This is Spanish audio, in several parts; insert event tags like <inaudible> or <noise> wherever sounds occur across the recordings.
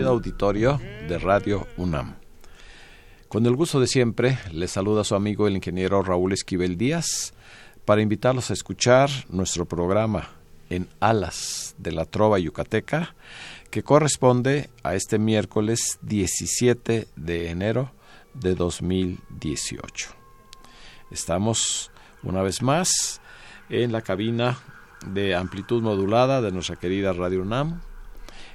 Auditorio de Radio UNAM. Con el gusto de siempre, les saluda su amigo el ingeniero Raúl Esquivel Díaz para invitarlos a escuchar nuestro programa en Alas de la Trova Yucateca, que corresponde a este miércoles 17 de enero de 2018. Estamos una vez más en la cabina de amplitud modulada de nuestra querida Radio UNAM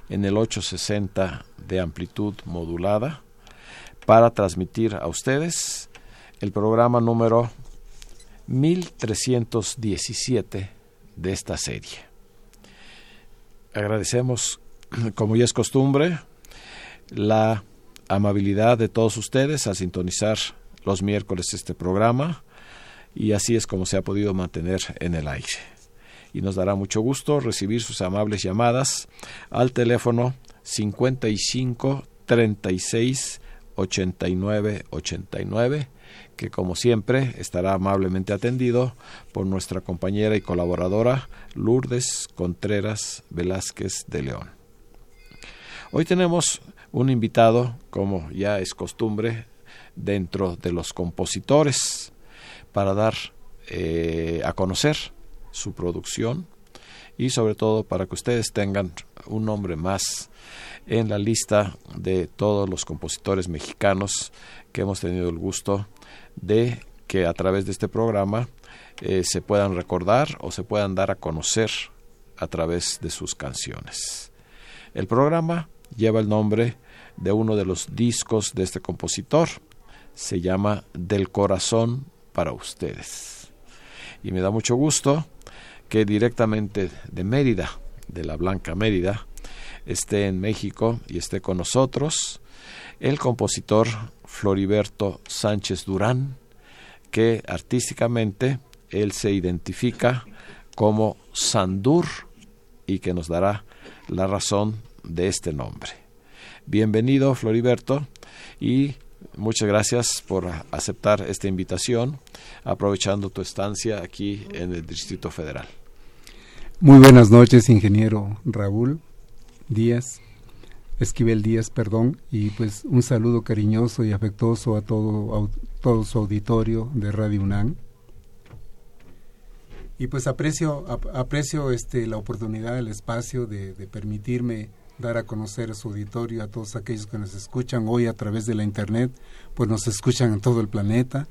en el 860 de amplitud modulada para transmitir a ustedes el programa número 1317 de esta serie. Agradecemos, <clears throat> como ya es costumbre, la amabilidad de todos ustedes al sintonizar los miércoles este programa y así es como se ha podido mantener en el aire y nos dará mucho gusto recibir sus amables llamadas al teléfono 55 36 89 89 que como siempre estará amablemente atendido por nuestra compañera y colaboradora Lourdes Contreras Velázquez de León. Hoy tenemos un invitado, como ya es costumbre, dentro de los compositores, para dar eh, a conocer su producción y sobre todo para que ustedes tengan un nombre más en la lista de todos los compositores mexicanos que hemos tenido el gusto de que a través de este programa eh, se puedan recordar o se puedan dar a conocer a través de sus canciones. El programa lleva el nombre de uno de los discos de este compositor. Se llama Del corazón para ustedes. Y me da mucho gusto que directamente de Mérida, de la Blanca Mérida, esté en México y esté con nosotros el compositor Floriberto Sánchez Durán, que artísticamente él se identifica como Sandur y que nos dará la razón de este nombre. Bienvenido Floriberto y muchas gracias por aceptar esta invitación, aprovechando tu estancia aquí en el Distrito Federal. Muy buenas noches, ingeniero Raúl Díaz, Esquivel Díaz, perdón, y pues un saludo cariñoso y afectuoso a todo, todo su auditorio de Radio UNAM. Y pues aprecio, aprecio este, la oportunidad, el espacio de permitirme dar a conocer a su auditorio, a todos aquellos que nos escuchan hoy a través de la Internet, pues nos escuchan en todo el planeta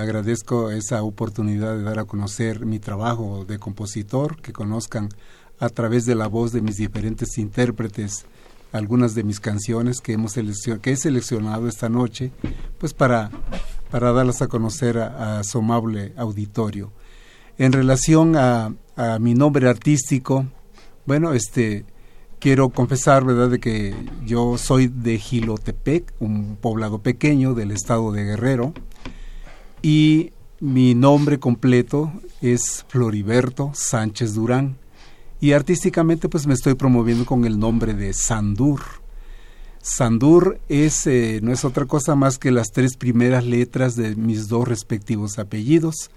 agradezco esa oportunidad de dar a conocer mi trabajo de compositor, que conozcan a través de la voz de mis diferentes intérpretes algunas de mis canciones que hemos que he seleccionado esta noche, pues para, para darlas a conocer a, su amable auditorio. En relación a, a, mi nombre artístico, bueno, este quiero confesar, ¿verdad?, de que yo soy de Gilotepec, un poblado pequeño del estado de Guerrero, y mi nombre completo es Floriberto Sánchez Durán y artísticamente pues me estoy promoviendo con el nombre de Sandur. Sandur es, eh, no es otra cosa más que las tres primeras letras de mis dos respectivos apellidos,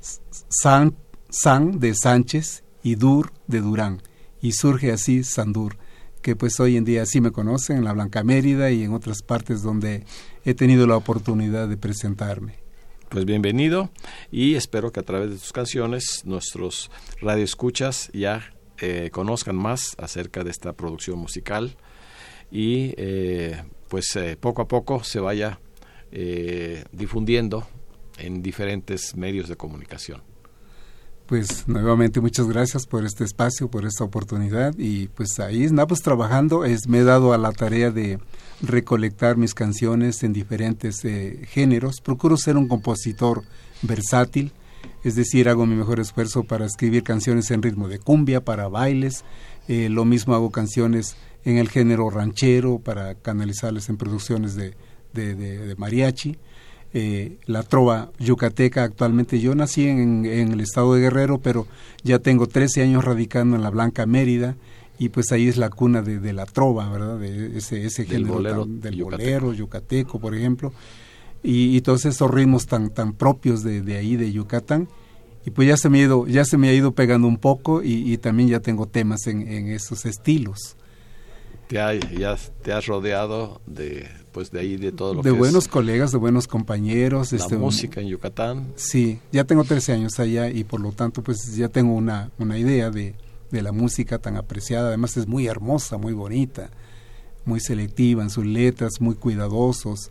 San, San de Sánchez y Dur de Durán. Y surge así Sandur, que pues hoy en día sí me conocen en la Blanca Mérida y en otras partes donde he tenido la oportunidad de presentarme. Pues bienvenido y espero que a través de tus canciones nuestros radioescuchas ya eh, conozcan más acerca de esta producción musical y eh, pues eh, poco a poco se vaya difundiendo en diferentes medios de comunicación. Pues nuevamente muchas gracias por este espacio, por esta oportunidad. Y pues ahí estamos trabajando, es, me he dado a la tarea de recolectar mis canciones en diferentes géneros, procuro ser un compositor versátil, es decir, hago mi mejor esfuerzo para escribir canciones en ritmo de cumbia, para bailes, eh, lo mismo hago canciones en el género ranchero para canalizarles en producciones de, mariachi. Eh, la trova yucateca actualmente. Yo nací en, el estado de Guerrero, pero ya tengo 13 años radicando en la Blanca Mérida y pues ahí es la cuna de, la trova, ¿verdad? De ese, ese género del bolero yucateco, por ejemplo y, todos esos ritmos tan tan propios de, de, ahí de Yucatán y pues ya se me ha ido ya se me ha ido pegando un poco y, también ya tengo temas en, en esos estilos te ya te has rodeado de pues de ahí de todo lo de buenos colegas de buenos compañeros la este, música en Yucatán. Sí ya tengo 13 años allá y por lo tanto pues ya tengo una una idea de, de la música tan apreciada. Además es muy hermosa muy bonita muy selectiva en sus letras muy cuidadosos.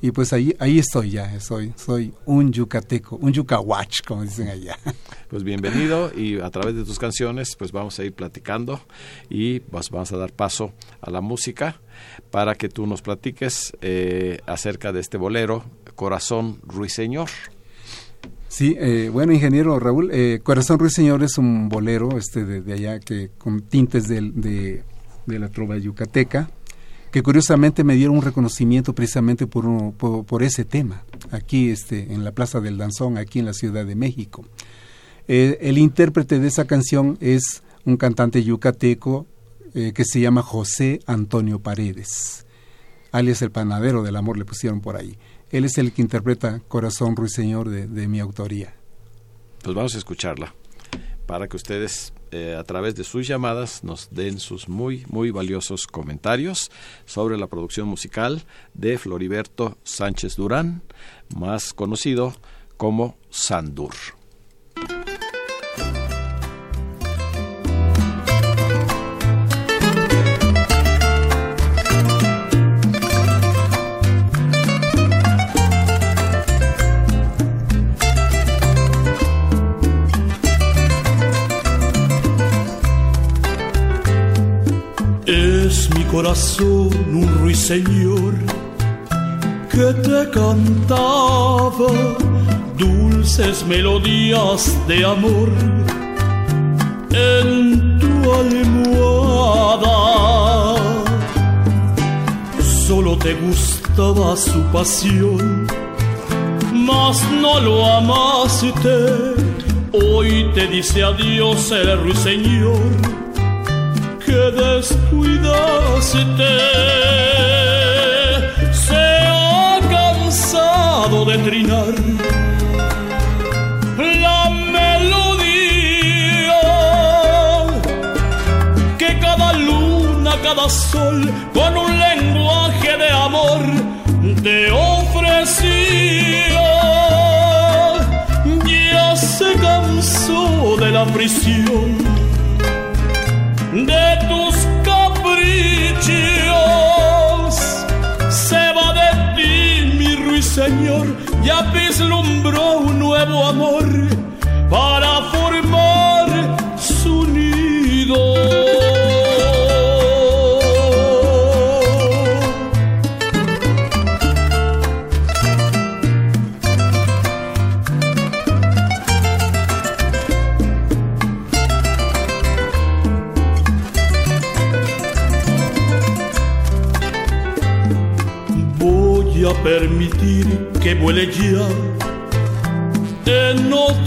Y pues ahí, ahí estoy ya, soy, soy un yucateco, un yucahuach, como dicen allá. <laughs> Pues bienvenido y a través de tus canciones pues vamos a ir platicando y pues vamos a dar paso a la música para que tú nos platiques eh, acerca de este bolero, Corazón Ruiseñor. Sí, eh, bueno, ingeniero Raúl, eh, Corazón Ruiseñor es un bolero este de, allá que con tintes de, de, la trova yucateca, que curiosamente me dieron un reconocimiento precisamente por, por, ese tema, aquí este, en la Plaza del Danzón, aquí en la Ciudad de México. El intérprete de esa canción es un cantante yucateco eh, que se llama José Antonio Paredes, alias el panadero del amor le pusieron por ahí. Él es el que interpreta Corazón Ruiseñor de, de mi autoría. Pues vamos a escucharla para que ustedes eh, a través de sus llamadas nos den sus muy, muy valiosos comentarios sobre la producción musical de Floriberto Sánchez Durán, más conocido como Sandur. Corazón un ruiseñor que te cantaba dulces melodías de amor en tu almohada. Solo te gustaba su pasión, mas no lo amaste. Hoy te dice adiós el ruiseñor que descuidaste. Se ha cansado de trinar la melodía que cada luna, cada sol, con un lenguaje de amor te ofrecía. Ya se cansó de la prisión de tus caprichos. Se va de ti, mi ruiseñor, ya vislumbró un nuevo amor para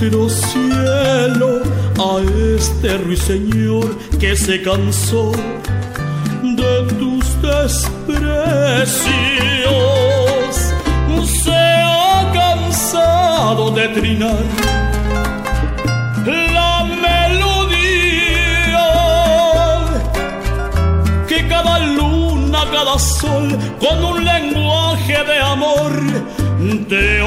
otro cielo a este ruiseñor que se cansó de tus desprecios. Se ha cansado de trinar la melodía cada luna, cada sol, con un lenguaje de amor te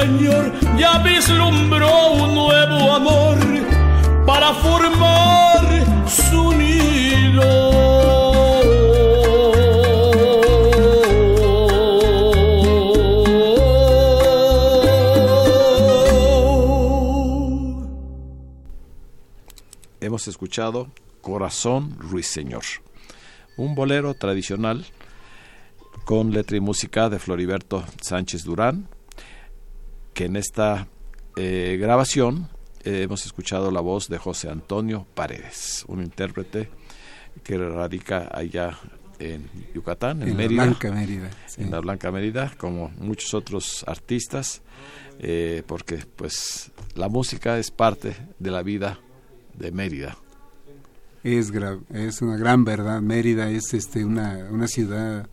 ruiseñor, ya vislumbró un nuevo amor para formar su nido. hemos escuchado Corazón Ruiseñor, un bolero tradicional con letra y música de Floriberto Sánchez Durán, que en esta eh, grabación eh, hemos escuchado la voz de José Antonio Paredes, un intérprete que radica allá en Yucatán, en, Mérida, la Blanca Mérida, en la Blanca Mérida, como muchos otros artistas, eh, porque pues la música es parte de la vida de Mérida. Es, es una gran verdad. Mérida es este una, una ciudad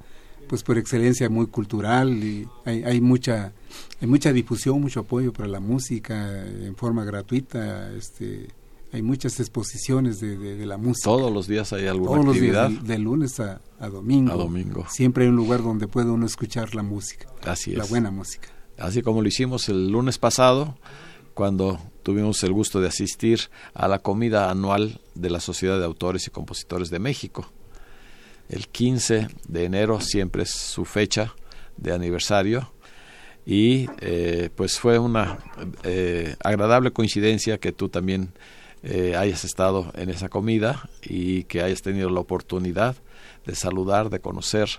pues por excelencia muy cultural y hay, hay mucha hay mucha difusión, mucho apoyo para la música en forma gratuita, este hay muchas exposiciones de, de, la música. Todos los días hay alguna Todos actividad. Los días, de, lunes a, a, domingo. A domingo. Siempre hay un lugar donde puede uno escuchar la música. Así es. La buena música. Así como lo hicimos el lunes pasado, cuando tuvimos el gusto de asistir a la comida anual de la Sociedad de Autores y Compositores de México. El 15 de enero siempre es su fecha de aniversario y eh, pues fue una eh, agradable coincidencia que tú también eh, hayas estado en esa comida y que hayas tenido la oportunidad de saludar, de conocer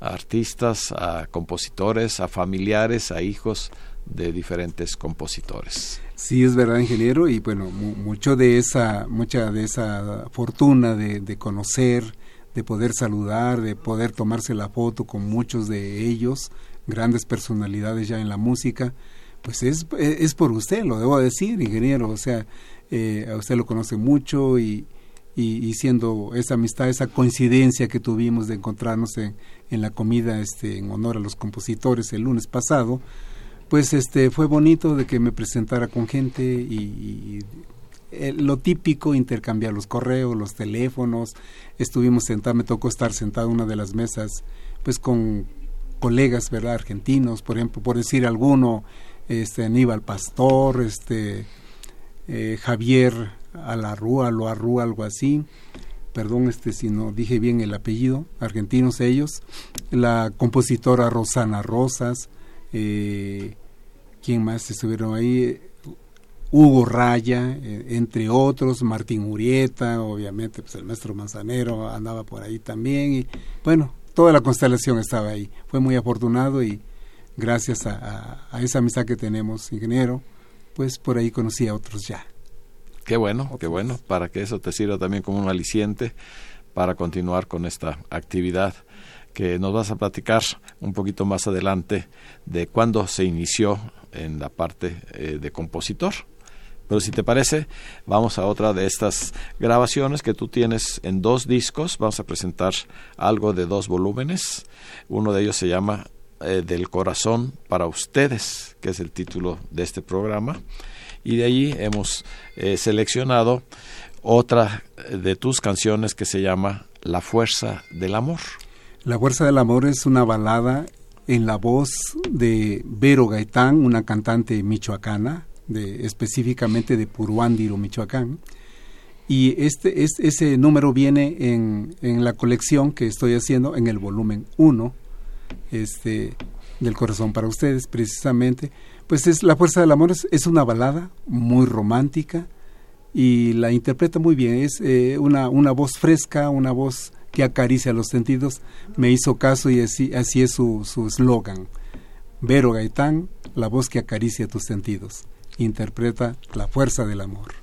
a artistas, a compositores, a familiares, a hijos de diferentes compositores. Sí, es verdad, ingeniero, y bueno, mu mucho de esa, mucha de esa fortuna de, de, conocer, de poder saludar, de poder tomarse la foto con muchos de ellos, grandes personalidades ya en la música, pues es, es por usted, lo debo decir, ingeniero, o sea, eh, a usted lo conoce mucho y, y, siendo esa amistad, esa coincidencia que tuvimos de encontrarnos en, en la comida este, en honor a los compositores el lunes pasado, pues este fue bonito de que me presentara con gente y eh, lo típico intercambiar los correos los teléfonos. Estuvimos sentados me tocó estar sentado en una de las mesas pues con colegas verdad argentinos por ejemplo por decir alguno este Aníbal Pastor este eh, Javier Alarrúa lo Arrúa algo así. Perdón este si no dije bien el apellido argentinos ellos. La compositora Rosana Rosas eh, ¿Quién más estuvieron ahí? Hugo Raya, eh, entre otros, Martín Urieta, obviamente, pues el maestro Manzanero andaba por ahí también, y bueno, toda la constelación estaba ahí. Fue muy afortunado y gracias a, a, a esa amistad que tenemos, ingeniero, pues por ahí conocí a otros ya. Qué bueno, qué bueno, para que eso te sirva también como un aliciente para continuar con esta actividad que nos vas a platicar un poquito más adelante de cuándo se inició en la parte eh, de compositor. Pero si te parece, vamos a otra de estas grabaciones que tú tienes en dos discos. Vamos a presentar algo de dos volúmenes. Uno de ellos se llama eh, Del corazón para ustedes, que es el título de este programa. Y de ahí hemos eh, seleccionado otra de tus canciones que se llama La fuerza del amor. La fuerza del amor es una balada en la voz de Vero Gaitán, una cantante michoacana, específicamente de Puruándiro, Michoacán. Y este, es, ese número viene en, en, la colección que estoy haciendo en el volumen 1 este, del Corazón para Ustedes, precisamente. Pues es La Fuerza del Amor es, es una balada muy romántica y la interpreta muy bien. Es eh, una, una voz fresca, una voz que acaricia los sentidos, me hizo caso y así, así es su eslogan. Vero Gaitán, la voz que acaricia tus sentidos. Interpreta la fuerza del amor.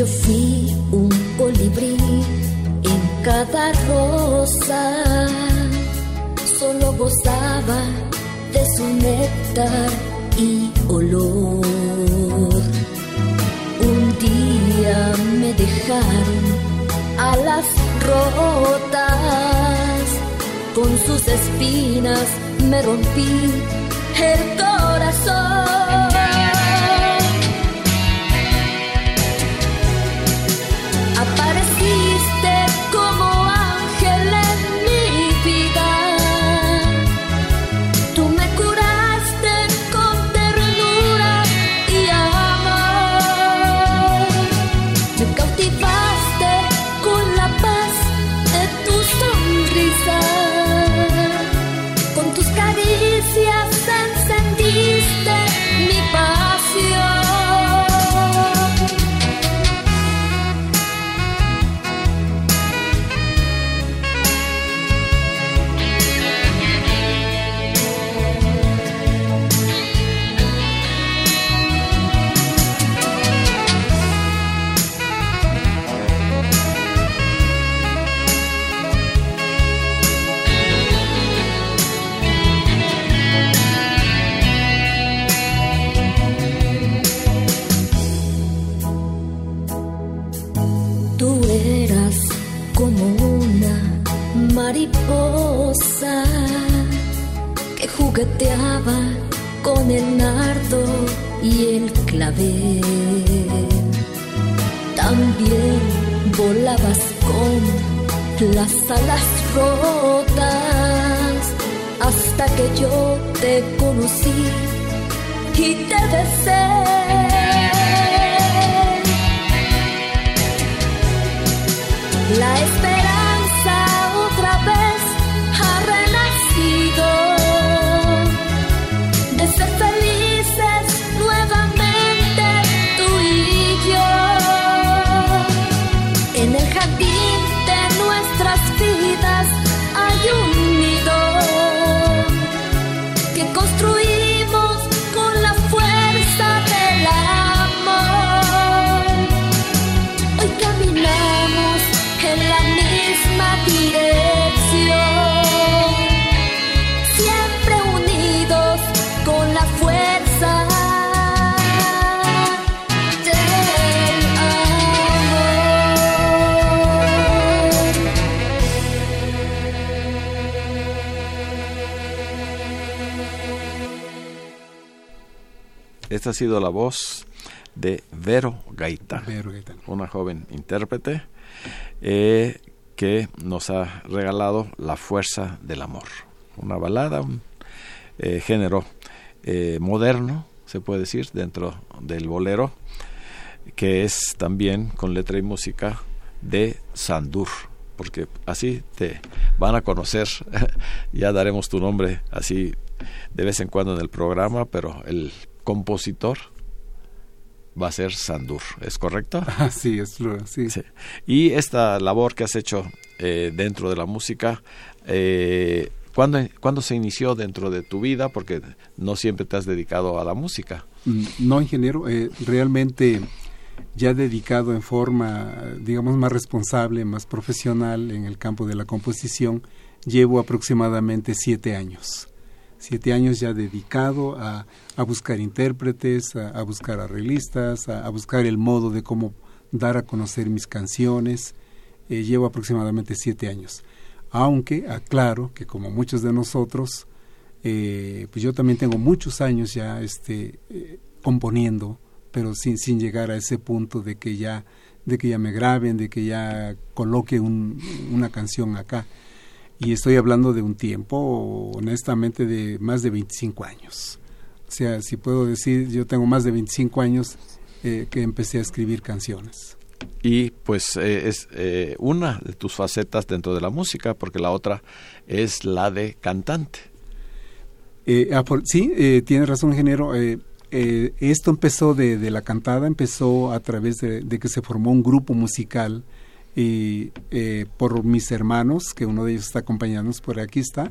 Y un colibrí en cada rosa. Solo gozaba de su néctar y olor. Un día me dejaron a las rotas, con sus espinas me rompí el corazón. Esta ha sido la voz de Vero Gaitán, una joven intérprete eh, que nos ha regalado La Fuerza del Amor, una balada, un eh, género eh, moderno, se puede decir, dentro del bolero, que es también con letra y música de Sandur, porque así te van a conocer, <laughs> ya daremos tu nombre así de vez en cuando en el programa, pero el compositor va a ser Sandur, ¿es correcto? <laughs> Ah, sí, es sí. sí. Y esta labor que has hecho eh, dentro de la música, eh, ¿cuándo, se inició dentro de tu vida? Porque no siempre te has dedicado a la música. Mm, no, ingeniero, eh, realmente ya dedicado en forma, digamos, más responsable, más profesional en el campo de la composición, llevo aproximadamente siete años siete años ya dedicado a, a buscar intérpretes, a, buscar arreglistas, a, a, buscar el modo de cómo dar a conocer mis canciones. Eh, llevo aproximadamente siete años. Aunque aclaro que como muchos de nosotros, eh, pues yo también tengo muchos años ya este, eh, componiendo, pero sin, sin llegar a ese punto de que ya de que ya me graben, de que ya coloque un, una canción acá y estoy hablando de un tiempo, honestamente, de más de 25 años. Sea, si puedo decir, yo tengo más de 25 años eh, que empecé a escribir canciones. Y pues eh, es eh, una de tus facetas dentro de la música, porque la otra es la de cantante. Ah, sí, tiene razón, ingeniero. esto empezó de, la cantada, empezó a través de, de que se formó un grupo musical y eh, por mis hermanos, que uno de ellos está acompañándonos, por aquí está,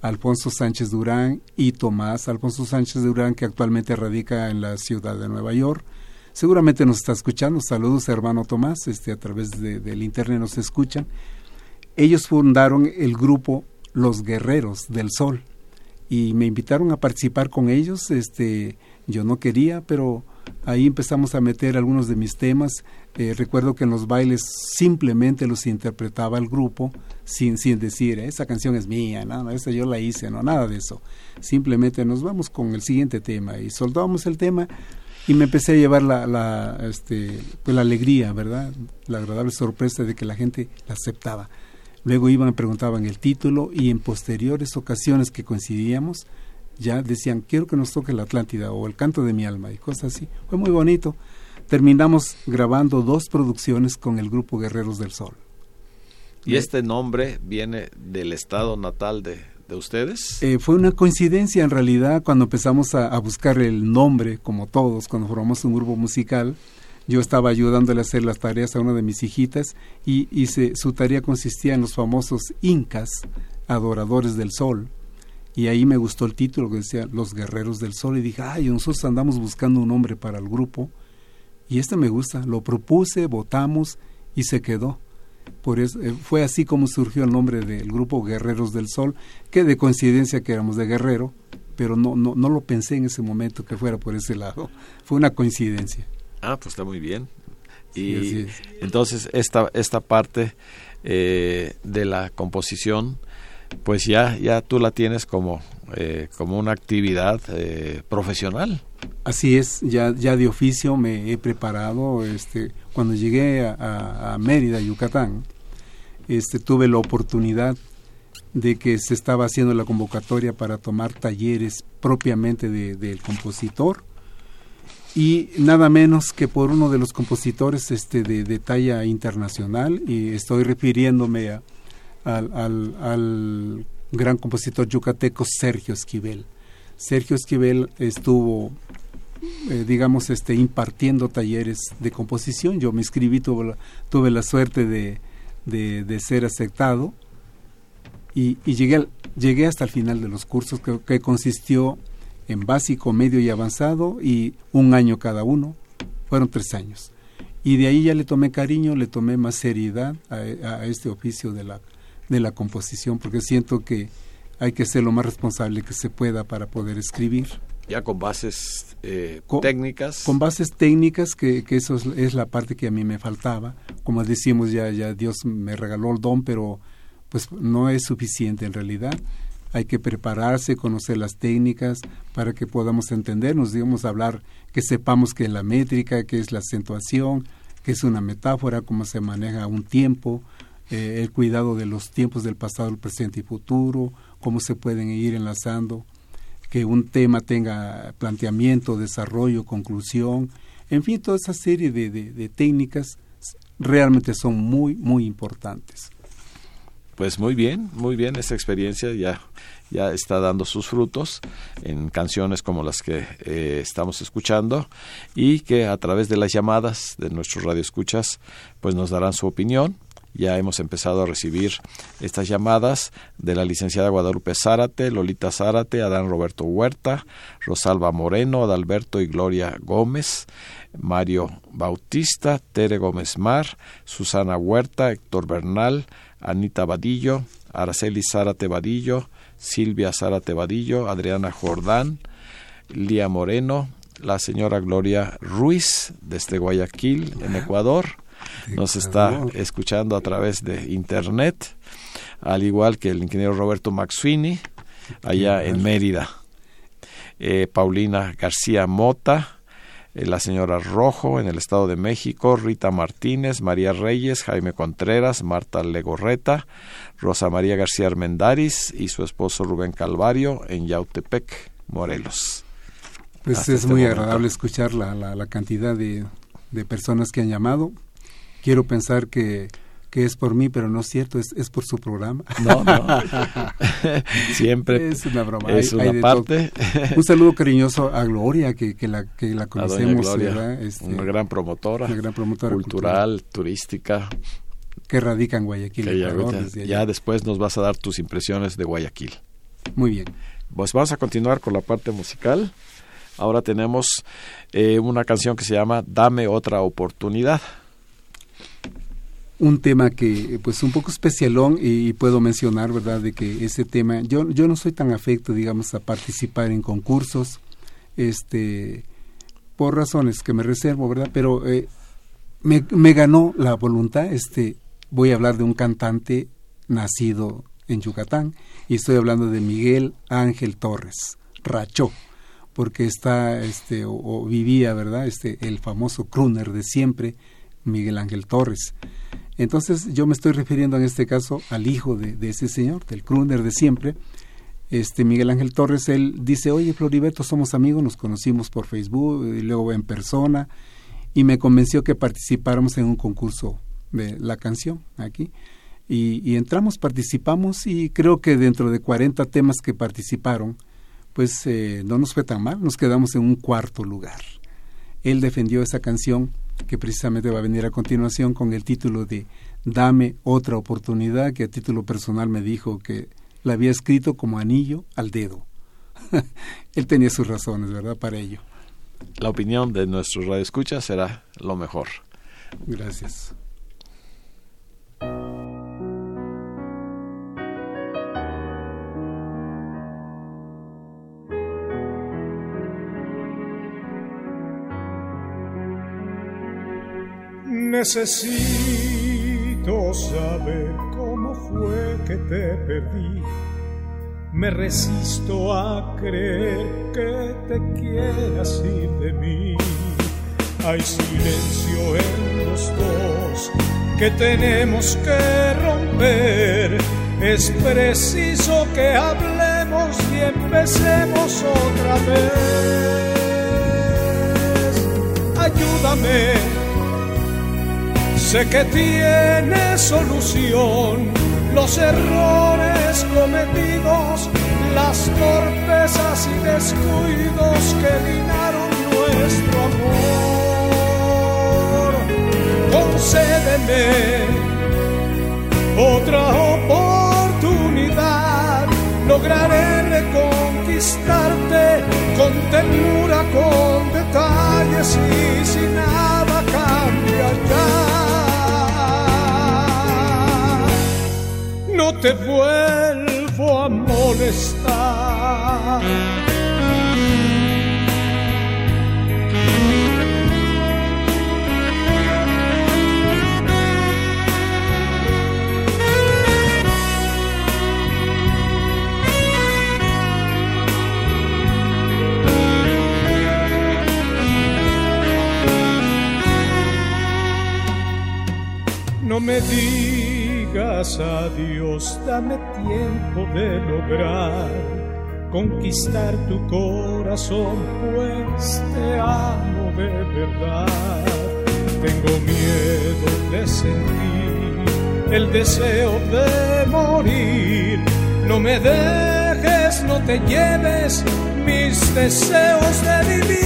Alfonso Sánchez Durán y Tomás Alfonso Sánchez Durán, que actualmente radica en la ciudad de Nueva York. seguramente nos está escuchando. Saludos, hermano Tomás, este, a través del internet nos escuchan. Ellos fundaron el grupo Los Guerreros del Sol y me invitaron a participar con ellos. Este, yo no quería, pero ahí empezamos a meter algunos de mis temas. Eh, recuerdo que en los bailes simplemente los interpretaba el grupo sin, sin decir, esa canción es mía, no, esa yo la hice, no, nada de eso. Simplemente nos vamos con el siguiente tema y soltábamos el tema y me empecé a llevar la, la, este, pues la alegría, ¿verdad? La agradable sorpresa de que la gente la aceptaba. Luego iban, preguntaban el título y en posteriores ocasiones que coincidíamos, ya decían, quiero que nos toque la Atlántida o el canto de mi alma y cosas así. Fue muy bonito. Terminamos grabando dos producciones con el grupo Guerreros del Sol. ¿Y este nombre viene del estado natal de, de ustedes? Eh, fue una coincidencia en realidad cuando empezamos a, buscar el nombre, como todos, cuando formamos un grupo musical. Yo estaba ayudándole a hacer las tareas a una de mis hijitas y, su tarea consistía en los famosos incas, adoradores del sol. Y ahí me gustó el título que decía Los Guerreros del Sol y dije, ay, nosotros andamos buscando un nombre para el grupo. Y este me gusta, lo propuse, votamos y se quedó. Por eso, eh, fue así como surgió el nombre del grupo Guerreros del Sol, que de coincidencia que éramos de Guerrero, pero no, no, no lo pensé en ese momento que fuera por ese lado. <laughs> Fue una coincidencia. Ah, pues está muy bien. Y entonces esta, esta parte eh, de la composición, pues ya, ya tú la tienes como, eh, como una actividad profesional. Así es, ya, ya de oficio me he preparado. Este, cuando llegué a, Mérida, Yucatán, este, tuve la oportunidad de que se estaba haciendo la convocatoria para tomar talleres propiamente del compositor y nada menos que por uno de los compositores este, de, talla internacional y estoy refiriéndome al, al gran compositor yucateco Sergio Esquivel. Sergio Esquivel estuvo eh, digamos, este, impartiendo talleres de composición. Yo me inscribí, tuve la, tuve la suerte de, de, ser aceptado y, llegué, llegué hasta el final de los cursos que, que, consistió en básico, medio y avanzado y un año cada uno. Fueron tres años. Y de ahí ya le tomé cariño, le tomé más seriedad a, a este oficio de la, de la composición porque siento que hay que ser lo más responsable que se pueda para poder escribir ya con bases eh, técnicas. Con bases técnicas, que, que eso es, la parte que a mí me faltaba. Como decimos, ya, ya Dios me regaló el don, pero pues no es suficiente en realidad. Hay que prepararse, conocer las técnicas para que podamos entendernos, digamos, hablar, que sepamos que la métrica, que es la acentuación, que es una metáfora, cómo se maneja un tiempo, eh, el cuidado de los tiempos del pasado, el presente y futuro, cómo se pueden ir enlazando que un tema tenga planteamiento, desarrollo, conclusión, en fin, toda esa serie de, de, técnicas realmente son muy, muy importantes. Pues muy bien, muy bien, esa experiencia ya, ya está dando sus frutos en canciones como las que eh, estamos escuchando y que a través de las llamadas de nuestros radioescuchas pues nos darán su opinión ya hemos empezado a recibir estas llamadas de la licenciada Guadalupe Zárate, Lolita Zárate, Adán Roberto Huerta, Rosalba Moreno, Adalberto y Gloria Gómez, Mario Bautista, Tere Gómez Mar, Susana Huerta, Héctor Bernal, Anita Vadillo, Araceli Zárate Vadillo, Silvia Zárate Vadillo, Adriana Jordán, Lía Moreno, la señora Gloria Ruiz desde Guayaquil, en Ecuador, nos está escuchando a través de internet, al igual que el ingeniero Roberto Maxwini, allá en Mérida. Eh, Paulina García Mota, eh, la señora Rojo en el Estado de México, Rita Martínez, María Reyes, Jaime Contreras, Marta Legorreta, Rosa María García Armendaris y su esposo Rubén Calvario en Yautepec, Morelos. Pues es este muy agradable escuchar la, la, cantidad de, de personas que han llamado quiero pensar que, que es por mí, pero no es cierto, es, es por su programa. No, no. <laughs> Siempre es una broma. Es una parte. Un saludo cariñoso a Gloria, que, que, la, que la conocemos. Este, una gran promotora. Una gran promotora cultural, turística. Que radica en Guayaquil. ya, ya después nos vas a dar tus impresiones de Guayaquil. Muy bien. Pues vamos a continuar con la parte musical. Ahora tenemos eh, una canción que se llama Dame otra oportunidad. Un tema que, pues, un poco especialón y, puedo mencionar, ¿verdad?, de que ese tema, yo, yo no soy tan afecto, digamos, a participar en concursos, este, por razones que me reservo, ¿verdad? Pero eh, me, ganó la voluntad, este, voy a hablar de un cantante nacido en Yucatán y estoy hablando de Miguel Ángel Torres, Rachó porque está este o, vivía verdad este el famoso crooner de siempre Miguel Ángel Torres entonces yo me estoy refiriendo en este caso al hijo de, ese señor del crooner de siempre este Miguel Ángel Torres él dice oye Floriberto somos amigos nos conocimos por Facebook y luego en persona y me convenció que participáramos en un concurso de la canción aquí y, y entramos participamos y creo que dentro de 40 temas que participaron pues eh, no nos fue tan mal, nos quedamos en un cuarto lugar. Él defendió esa canción que precisamente va a venir a continuación con el título de Dame otra oportunidad, que a título personal me dijo que la había escrito como anillo al dedo. <laughs> Él tenía sus razones, ¿verdad? Para ello. La opinión de nuestro radioescucha será lo mejor. Gracias. Necesito saber cómo fue que te perdí. Me resisto a creer que te quieras ir de mí. Hay silencio en los dos que tenemos que romper. Es preciso que hablemos y empecemos otra vez. Ayúdame Sé que tiene solución los errores cometidos, las torpezas y descuidos que minaron nuestro amor. Concédeme otra oportunidad, lograré reconquistarte con ternura, con detalles y si nada cambia ya. Te vuelvo a molestar. No me digas digas adiós, dame tiempo de lograr conquistar tu corazón, pues te amo de verdad. Tengo miedo de sentir el deseo de morir. No me dejes, no te lleves mis deseos de vivir.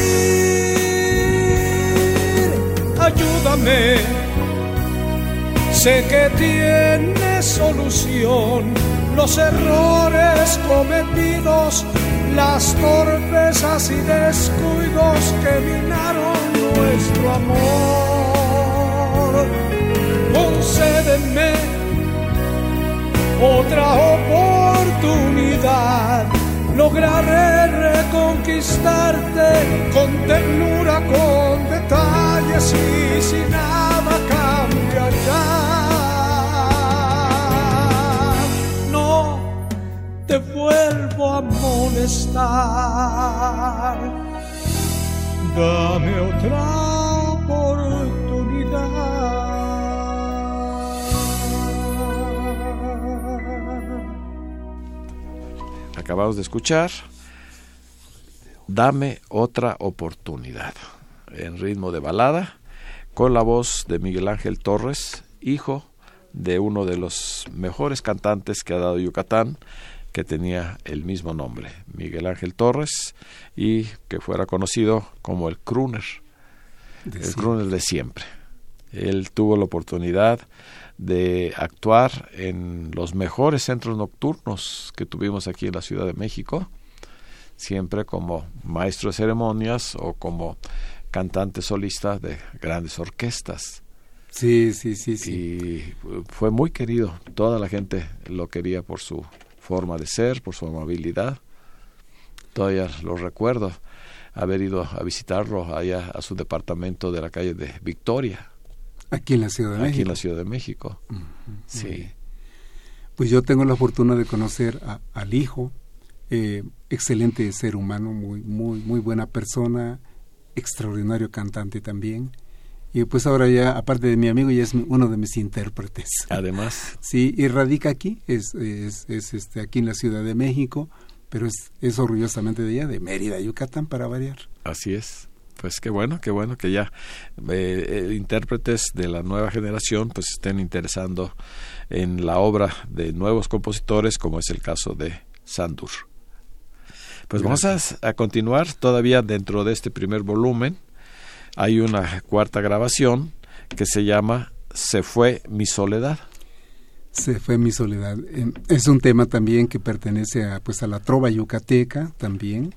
Ayúdame Sé que tiene solución los errores cometidos, las torpezas y descuidos que minaron nuestro amor. Concédeme otra oportunidad, lograré reconquistarte con ternura, con detalles y sin nada cambia a molestar. Dame otra oportunidad. Acabamos de escuchar Dame otra oportunidad en ritmo de balada con la voz de Miguel Ángel Torres, hijo de uno de los mejores cantantes que ha dado Yucatán, que tenía el mismo nombre, Miguel Ángel Torres, y que fuera conocido como el crooner, el crooner de siempre. Él tuvo la oportunidad de actuar en los mejores centros nocturnos que tuvimos aquí en la Ciudad de México. siempre como maestro de ceremonias o como cantante solista de grandes orquestas. Sí, sí, sí, sí. Y fue muy querido. Toda la gente lo quería por su forma de ser, por su amabilidad. Todavía lo recuerdo haber ido a visitarlo allá a su departamento de la calle de Victoria. Aquí en la Ciudad de México. Aquí en la Ciudad de México. Sí. Pues yo tengo la fortuna de conocer al hijo, eh, excelente ser humano, muy, muy, muy buena persona, extraordinario cantante también. Y pues ahora ya, aparte de mi amigo, ya es uno de mis intérpretes. Además. Sí, y radica aquí, es, es, es este, aquí en la Ciudad de México, pero es, es orgullosamente de ella, de Mérida, Yucatán, para variar. Así es. Pues qué bueno, qué bueno que ya eh, eh, intérpretes de la nueva generación pues estén interesando en la obra de nuevos compositores, como es el caso de Sandur. Pues vamos a, a continuar todavía dentro de este primer volumen. Hay una cuarta grabación que se llama Se fue mi soledad se fue mi soledad. Es un tema también que pertenece a, pues, a la trova yucateca también.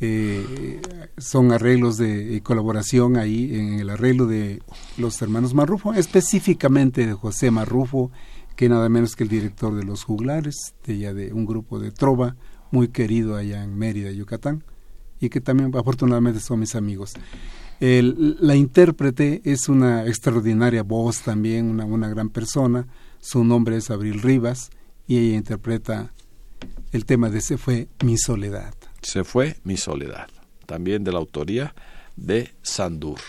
Eh, son arreglos de colaboración ahí en el arreglo de los hermanos Marrufo, específicamente de José Marrufo, que nada menos que el director de Los Juglares, de, ya de un grupo de trova muy querido allá en Mérida, Yucatán, y que también afortunadamente son mis amigos. La intérprete es una extraordinaria voz también, una, una gran persona, su nombre es Abril Rivas y ella interpreta el tema de Se fue mi soledad. Se fue mi soledad, también de la autoría de Sandur.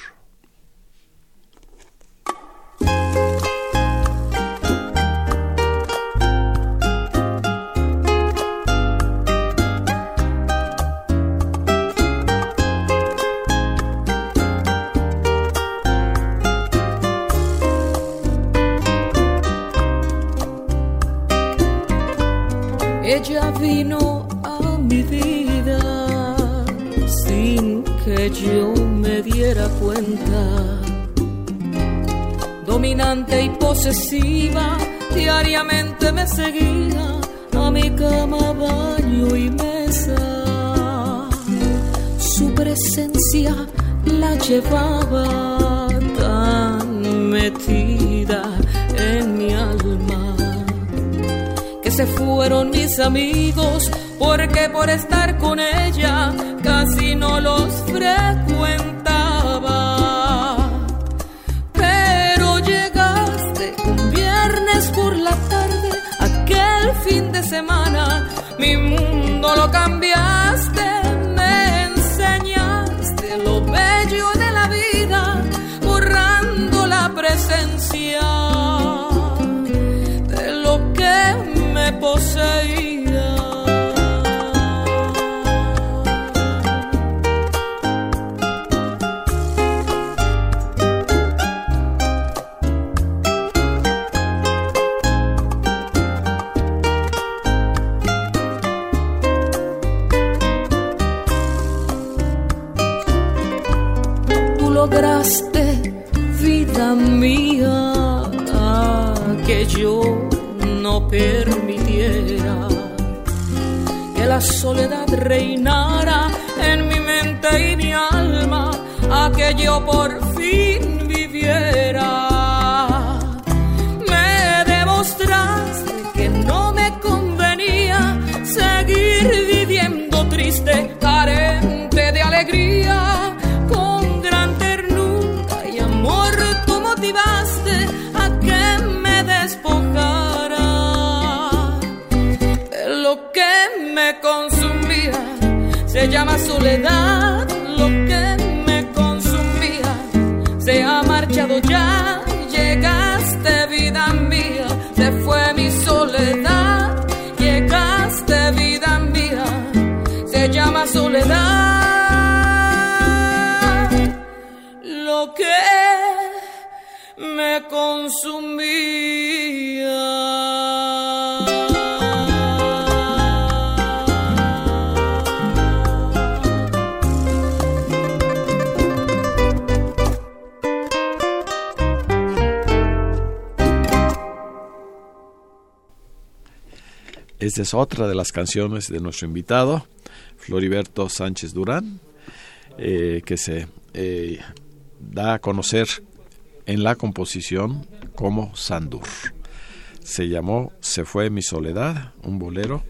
Que yo me diera cuenta. Dominante y posesiva, diariamente me seguía a mi cama, baño y mesa. Su presencia la llevaba tan metida en mi alma se fueron mis amigos, porque por estar con ella casi no los frecuentaba. Pero llegaste un viernes por la tarde, aquel fin de semana, mi mundo lo cambiaste, Esta es otra de las canciones de nuestro invitado, Floriberto Sánchez Durán, eh, que se eh, da a conocer en la composición como Sandur. Se llamó Se fue mi soledad, un bolero,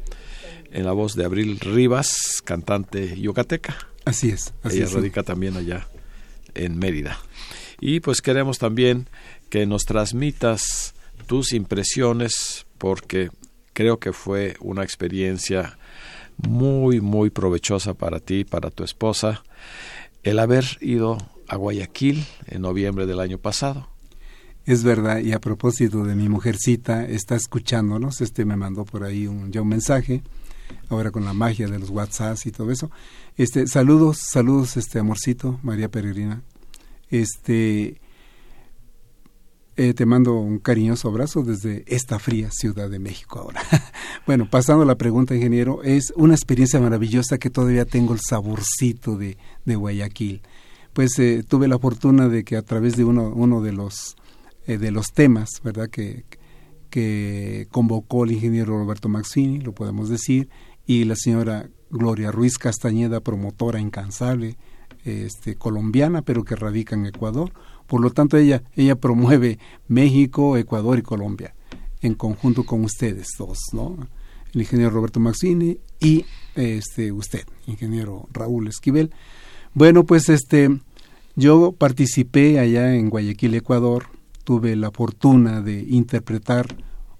en la voz de Abril Rivas, cantante yucateca. Así es. Así Ella es. radica también allá en Mérida. Y pues queremos también que nos transmitas tus impresiones porque creo que fue una experiencia muy, muy provechosa para ti, para tu esposa, el haber ido a Guayaquil en noviembre del año pasado. Es verdad, y a propósito de mi mujercita, está escuchándonos, este me mandó por ahí un, ya un mensaje, ahora con la magia de los WhatsApps y todo eso. Este, saludos, saludos, este amorcito, María Peregrina. Este, eh, te mando un cariñoso abrazo desde esta fría Ciudad de México ahora. <laughs> bueno, pasando a la pregunta, ingeniero, es una experiencia maravillosa que todavía tengo el saborcito de, de Guayaquil. Pues eh, tuve la fortuna de que a través de uno, uno de los eh, de los temas, ¿verdad? Que, que convocó el ingeniero Roberto Maxini, lo podemos decir, y la señora Gloria Ruiz Castañeda, promotora incansable, este, colombiana, pero que radica en Ecuador. Por lo tanto, ella, ella promueve México, Ecuador y Colombia, en conjunto con ustedes dos, ¿no? El ingeniero Roberto Maxini y este, usted, ingeniero Raúl Esquivel. Bueno, pues este, yo participé allá en Guayaquil, Ecuador, tuve la fortuna de interpretar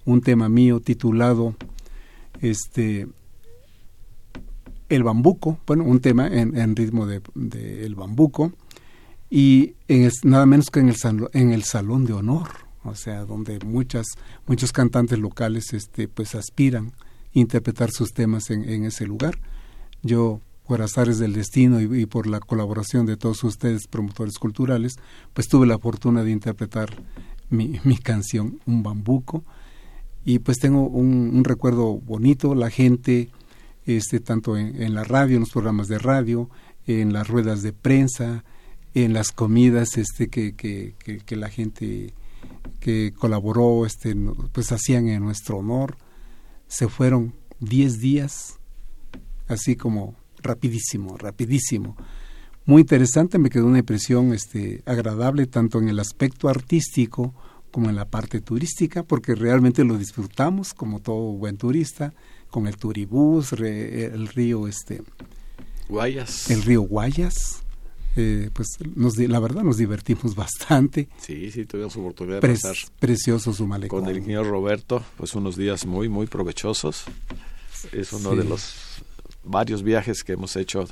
un tema mío titulado este el bambuco, bueno, un tema en, en ritmo de, de, el bambuco y en el, nada menos que en el, en el salón de honor, o sea, donde muchas muchos cantantes locales este pues aspiran a interpretar sus temas en, ese lugar. Yo por azares del destino y, por la colaboración de todos ustedes, promotores culturales, pues tuve la fortuna de interpretar mi, <laughs> mi canción, Un Bambuco, y pues tengo un, recuerdo bonito, la gente, este, tanto en, la radio, en los programas de radio, en las ruedas de prensa, en las comidas este, que, que, que, que la gente que colaboró, este, pues hacían en nuestro honor, se fueron 10 días, así como rapidísimo, rapidísimo. Muy interesante, me quedó una impresión este, agradable tanto en el aspecto artístico como en la parte turística, porque realmente lo disfrutamos como todo buen turista, con el turibús, re, el río este Guayas. El río Guayas. Eh, pues nos, la verdad nos divertimos <laughs> bastante. Sí, sí, tuvimos oportunidad de Pre pasar precioso su malecón. con el ingeniero Roberto, pues unos días muy, muy provechosos. Es uno Sí. de los varios viajes que hemos hecho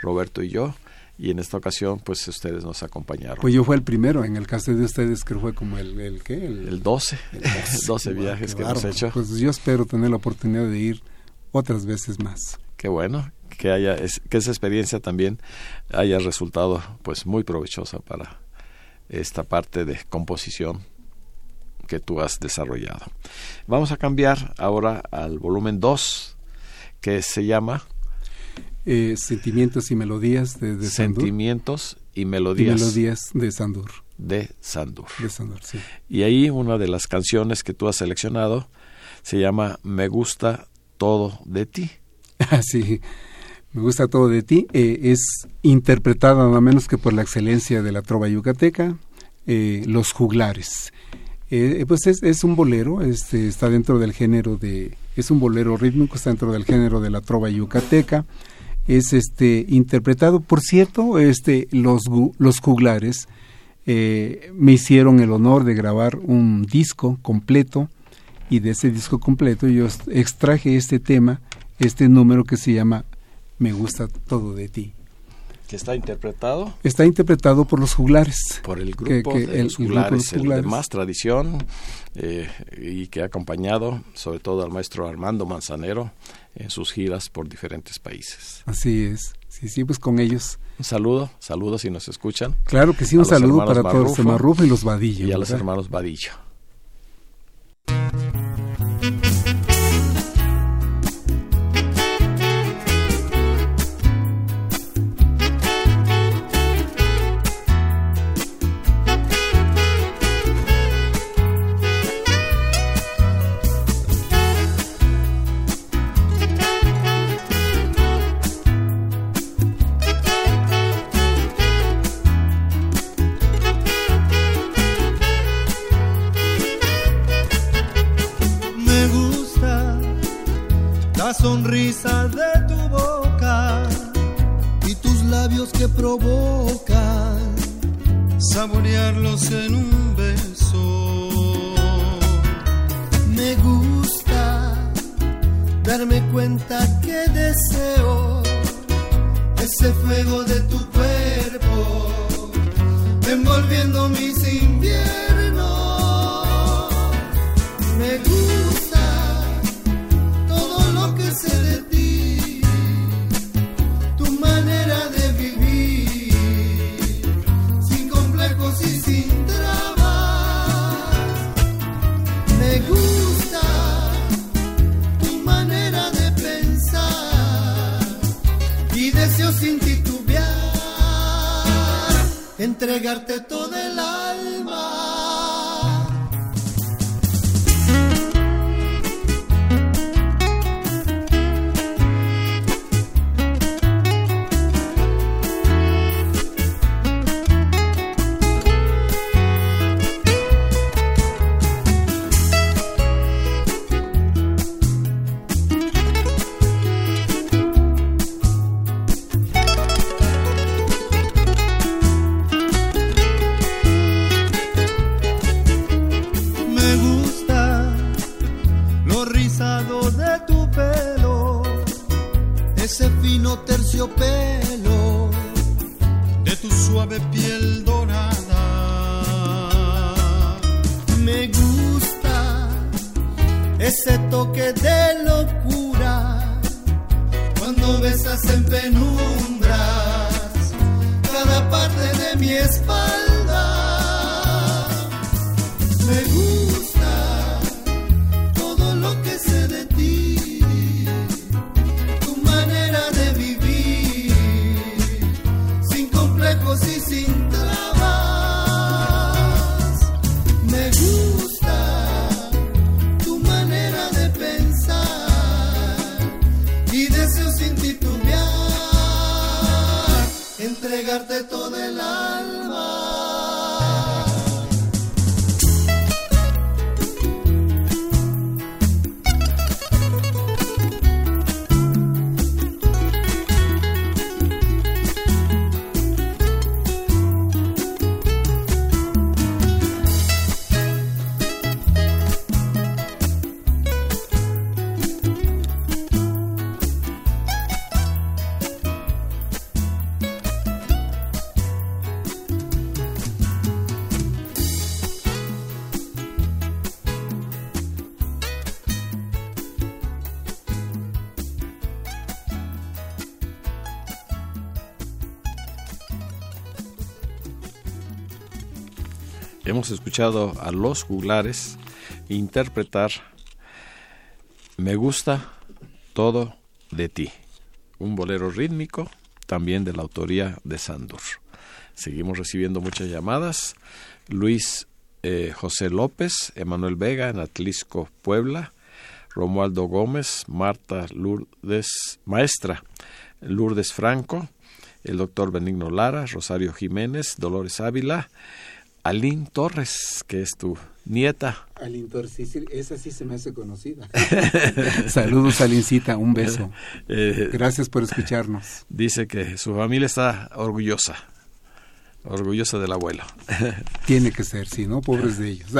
Roberto y yo y en esta ocasión pues ustedes nos acompañaron. Pues yo fue el primero, en el caso de ustedes que fue como el, el ¿qué? El, el 12, <laughs> el 12 <laughs> Guau, viajes que hemos hecho. Pues yo espero tener la oportunidad de ir otras veces más. Qué bueno que haya es- que esa experiencia también haya resultado pues muy provechosa para esta parte de composición que tú has desarrollado. Vamos a cambiar ahora al volumen 2 que se llama Eh, sentimientos y melodías de, de Sandur. Sentimientos y Y melodías, melodías de Sandur. de Sandur. De Sandur, sí. Y ahí una de las canciones que tú has seleccionado se llama Me gusta todo de ti. <laughs> Así, me gusta todo de ti. Eh, es interpretada nada menos que por la excelencia de la trova yucateca, eh, Los Juglares. Eh, pues es, un bolero, este, está dentro del género de, es un bolero rítmico, está dentro del género de la trova yucateca. Es este interpretado, por cierto, este los los juglares eh, me hicieron el honor de grabar un disco completo y de ese disco completo yo extraje este tema, este número que se llama Me gusta todo de ti. Que está interpretado Está interpretado por los juglares. por el Que- grupo que de el- los el grupo de juglares, los el de juglares. más tradición eh, y que ha acompañado sobre todo al maestro Armando Manzanero en sus giras por diferentes países. Así es. Sí, sí, pues con ellos. Un saludo, saludos si nos escuchan Claro que sí, un saludo para todos los de Marrufo Marrufo y los Vadillo. y a los hermanos Vadillo. Sonrisa de tu boca y tus labios que provocan saborearlos en un beso. Me gusta darme cuenta que deseo ese fuego de tu cuerpo envolviendo mis inviernos. Me gusta entregarte todo locura cuando besas en penumbras cada parte de mi espalda. Me gusta escuchado a los juglares interpretar Me gusta todo de ti, un bolero rítmico también de la autoría de Sandur. Seguimos recibiendo muchas llamadas. Luis eh, José López, Emanuel Vega en Atlisco, Puebla, Romualdo Gómez, Marta Lourdes, maestra Lourdes Franco, el doctor Benigno Lara, Rosario Jiménez, Dolores Ávila, Alín Torres, que es tu nieta. Alín Torres, sí, sí, esa sí se me hace conocida. <laughs> Saludos, Alincita, un beso. Eh, Gracias por escucharnos. dice que su familia está orgullosa, orgullosa del abuelo. <laughs> Tiene que ser, sí, ¿no? Pobres de ellos.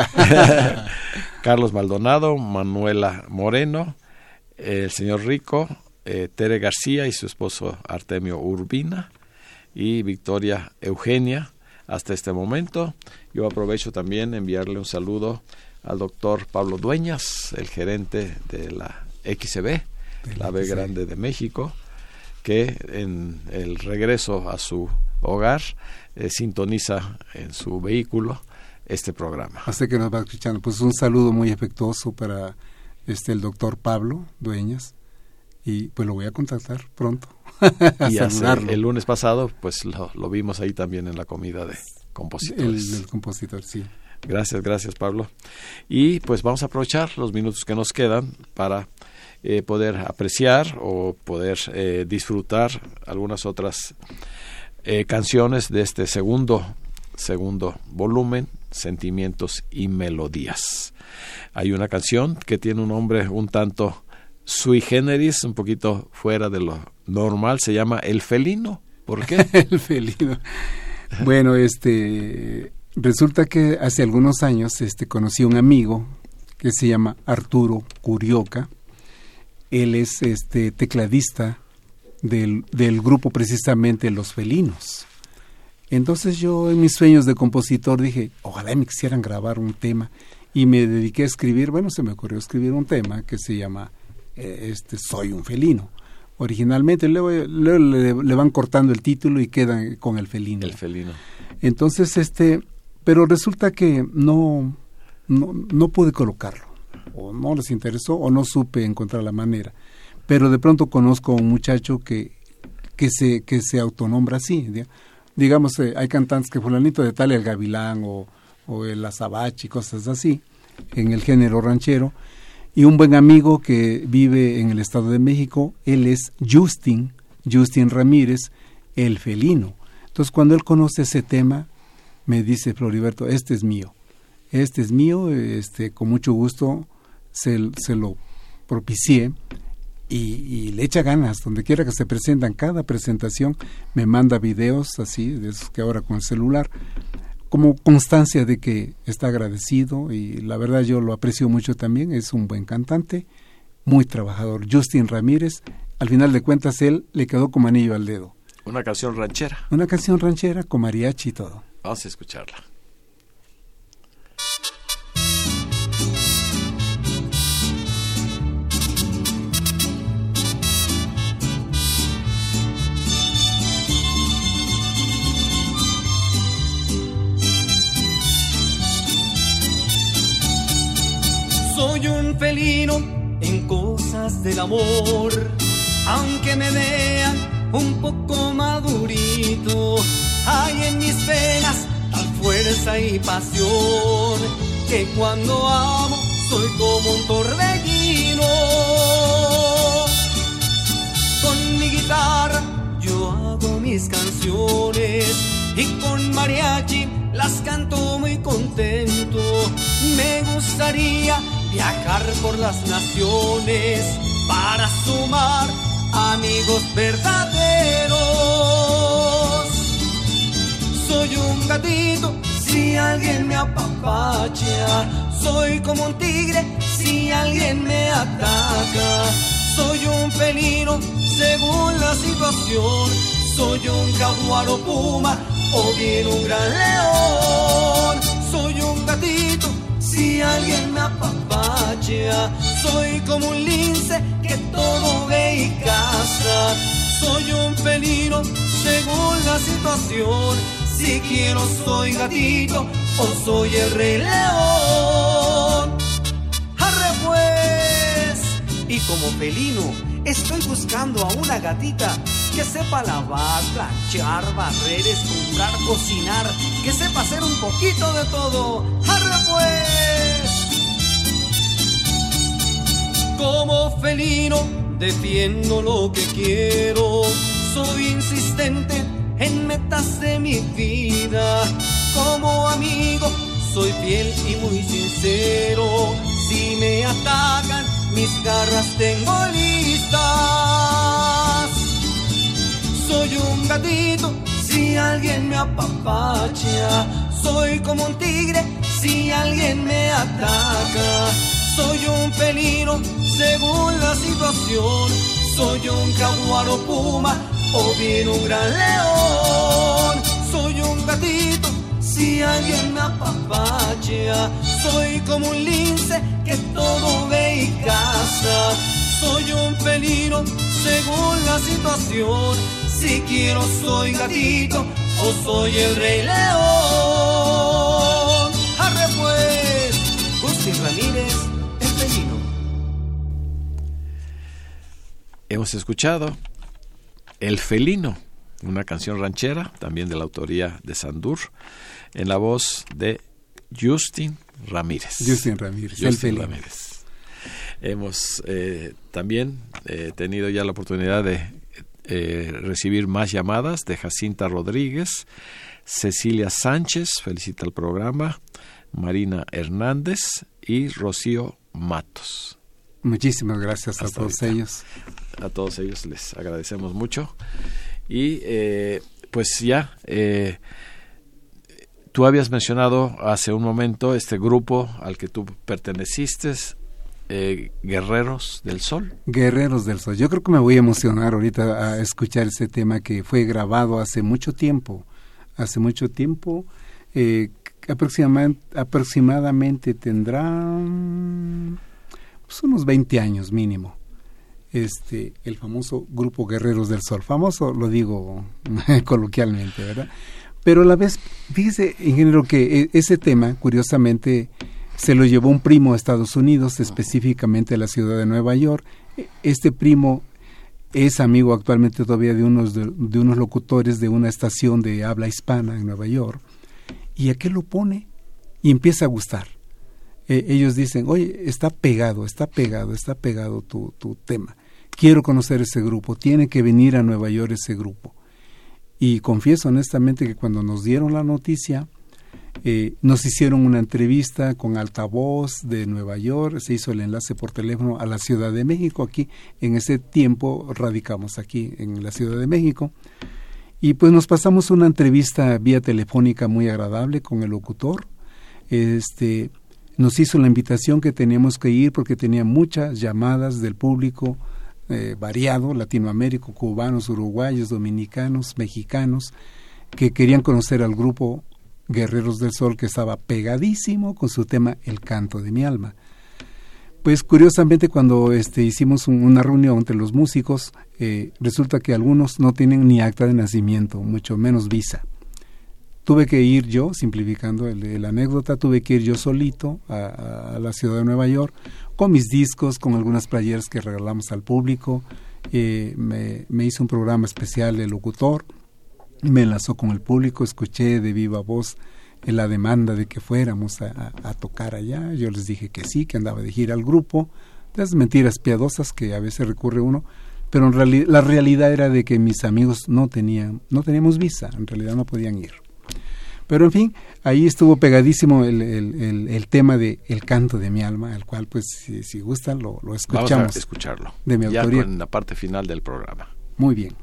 <laughs> Carlos Maldonado, Manuela Moreno, el señor Rico, eh, Tere García y su esposo Artemio Urbina y Victoria Eugenia hasta este momento. Yo aprovecho también enviarle un saludo al doctor Pablo Dueñas, el gerente de la XB, la B Grande de México, que en el regreso a su hogar eh, sintoniza en su vehículo este programa. Así que nos va escuchando. Pues un saludo muy afectuoso para este el doctor Pablo Dueñas y pues lo voy a contactar pronto. <laughs> y saludarlo. el lunes pasado pues lo, lo vimos ahí también en la comida de compositores. El, el compositor, sí. Gracias, gracias Pablo. Y pues vamos a aprovechar los minutos que nos quedan para eh, poder apreciar o poder eh, disfrutar algunas otras eh, canciones de este segundo, segundo volumen, Sentimientos y Melodías. Hay una canción que tiene un nombre un tanto sui generis, un poquito fuera de lo normal, se llama El Felino. ¿Por qué? <laughs> el Felino. Bueno, este resulta que hace algunos años este conocí a un amigo que se llama Arturo Curioca. Él es este tecladista del, del grupo precisamente Los Felinos. Entonces yo en mis sueños de compositor dije, ojalá me quisieran grabar un tema y me dediqué a escribir, bueno, se me ocurrió escribir un tema que se llama este Soy un felino. Originalmente luego, le, van cortando el título y quedan con el felino. El felino. Entonces, este, pero resulta que no, no, no pude colocarlo, o no les interesó, o no supe encontrar la manera. Pero de pronto conozco a un muchacho que, que, se, que se autonombra así. Digamos, eh, hay cantantes que fulanito de tal el gavilán o, o el azabache y cosas así, en el género ranchero y un buen amigo que vive en el Estado de México, él es Justin, Justin Ramírez, el felino. Entonces cuando él conoce ese tema, me dice Floriberto, este es mío, este es mío, este, con mucho gusto se, se lo propicié y, y, le echa ganas, donde quiera que se presentan, cada presentación me manda videos así, de esos que ahora con el celular, como constancia de que está agradecido y la verdad yo lo aprecio mucho también, es un buen cantante, muy trabajador. Justin Ramírez, al final de cuentas él le quedó como anillo al dedo. Una canción ranchera. Una canción ranchera con mariachi y todo. Vamos a escucharla. Soy un felino en cosas del amor, aunque me vean un poco madurito. Hay en mis venas tal fuerza y pasión que cuando amo soy como un torbellino. Con mi guitarra yo hago mis canciones y con mariachi las canto muy contento. Me gustaría viajar por las naciones para sumar amigos verdaderos. Soy un gatito si alguien me apapacha. Soy como un tigre si alguien me ataca. Soy un felino según la situación. Soy un jaguar o puma o bien un gran león. Soy un gatito si alguien me apapachea, soy como un lince que todo ve y caza. Soy un felino según la situación. Si quiero soy gatito o soy el rey león. ¡Arre pues! Y como felino estoy buscando a una gatita que sepa lavar, planchar, barrer, escombrar, cocinar, que sepa hacer un poquito de todo. ¡Arre pues! Como felino defiendo lo que quiero, soy insistente en metas de mi vida. Como amigo soy fiel y muy sincero. Si me atacan, mis garras tengo listas soy un gatito si alguien me apapacha. Soy como un tigre si alguien me ataca. Soy un felino según la situación. Soy un jaguar o puma o bien un gran león. Soy un gatito si alguien me apapacha. Soy como un lince que todo ve y caza. Soy un felino según la situación si quiero soy gatito o soy el rey león. Arre pues, Justin Hemos escuchado El felino, una canción ranchera, también de la autoría de Sandur, en la voz de Justin Ramírez. Justin Ramírez, el felino. Ramírez. Hemos eh, también eh, tenido ya la oportunidad de eh, recibir más llamadas de Jacinta Rodríguez, Cecilia Sánchez, felicita el programa, Marina Hernández y Rocío Matos. Muchísimas gracias a todos ellos. A todos ellos les agradecemos mucho. Y eh, pues ya, eh, tú habías mencionado hace un momento este grupo al que tú perteneciste, eh, Guerreros del Sol. Guerreros del Sol. Yo creo que me voy a emocionar ahorita a escuchar ese tema que fue grabado hace mucho tiempo. Hace mucho tiempo. Eh, aproximadamente, tendrá pues, unos 20 años mínimo. Este, el famoso grupo Guerreros del Sol. Famoso, lo digo <laughs> coloquialmente, ¿verdad? Pero a la vez, fíjese, ingeniero, que e, ese tema, curiosamente, se lo llevó un primo a Estados Unidos, específicamente a la ciudad de Nueva York. Este primo es amigo actualmente todavía de unos, de, unos locutores de una estación de habla hispana en Nueva York. ¿Y a qué lo pone? Y empieza a gustar. E, ellos dicen, oye, está pegado, está pegado, está pegado tu, tu tema. Quiero conocer ese grupo, tiene que venir a Nueva York ese grupo. Y confieso honestamente que cuando nos dieron la noticia, eh, nos hicieron una entrevista con altavoz de Nueva York, se hizo el enlace por teléfono a la Ciudad de México, aquí en ese tiempo radicamos aquí en la Ciudad de México, y pues nos pasamos una entrevista vía telefónica muy agradable con el locutor, este, nos hizo la invitación que teníamos que ir porque tenía muchas llamadas del público eh, variado, latinoamérico, cubanos, uruguayos, dominicanos, mexicanos, que querían conocer al grupo Guerreros del Sol, que estaba pegadísimo con su tema El canto de mi alma. Pues curiosamente cuando este, hicimos una reunión entre los músicos, eh, resulta que algunos no tienen ni acta de nacimiento, mucho menos visa. Tuve que ir yo, simplificando la anécdota, tuve que ir yo solito a, la ciudad de Nueva York con mis discos, con algunas playeras que regalamos al público. Eh, me, me hice un programa especial de locutor me enlazó con el público, escuché de viva voz la demanda de que fuéramos a, tocar allá. Yo les dije que sí, que andaba de gira al grupo. Las mentiras piadosas que a veces recurre uno, pero en la realidad era de que mis amigos no tenían, no teníamos visa, en realidad no podían ir. Pero en fin, ahí estuvo pegadísimo el, el, el, tema de El canto de mi alma, al cual pues si, si gustan lo, lo escuchamos. Vamos a escucharlo. De mi ya autoría. en la parte final del programa. Muy bien.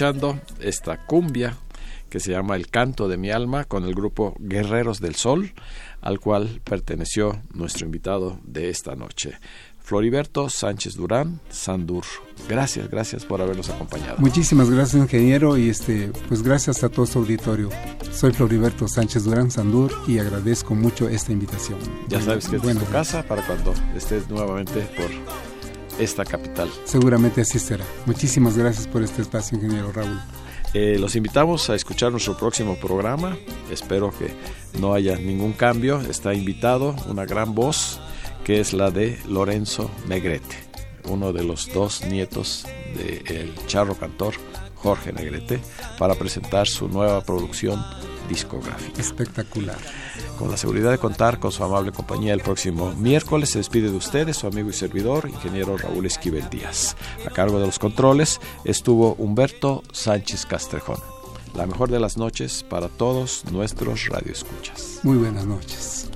Escuchando esta cumbia que se llama El canto de mi alma con el grupo Guerreros del Sol, al cual perteneció nuestro invitado de esta noche, Floriberto Sánchez Durán Sandur. Gracias, gracias por habernos acompañado. Muchísimas gracias, ingeniero, y este, pues gracias a todo su auditorio. Soy Floriberto Sánchez Durán Sandur y agradezco mucho esta invitación. Ya sabes que es tu casa para cuando estés nuevamente por esta capital. Seguramente así será. Muchísimas gracias por este espacio, ingeniero Raúl. Eh, los invitamos a escuchar nuestro próximo programa. Espero que no haya ningún cambio. Está invitado una gran voz que es la de Lorenzo Negrete, uno de los dos nietos del charro cantor Jorge Negrete, para presentar su nueva producción discográfica. Espectacular. Con la seguridad de contar con su amable compañía el próximo miércoles, se despide de ustedes su amigo y servidor, ingeniero Raúl Esquivel Díaz. A cargo de los controles estuvo Humberto Sánchez Castrejón. La mejor de las noches para todos nuestros radioescuchas. Muy buenas noches.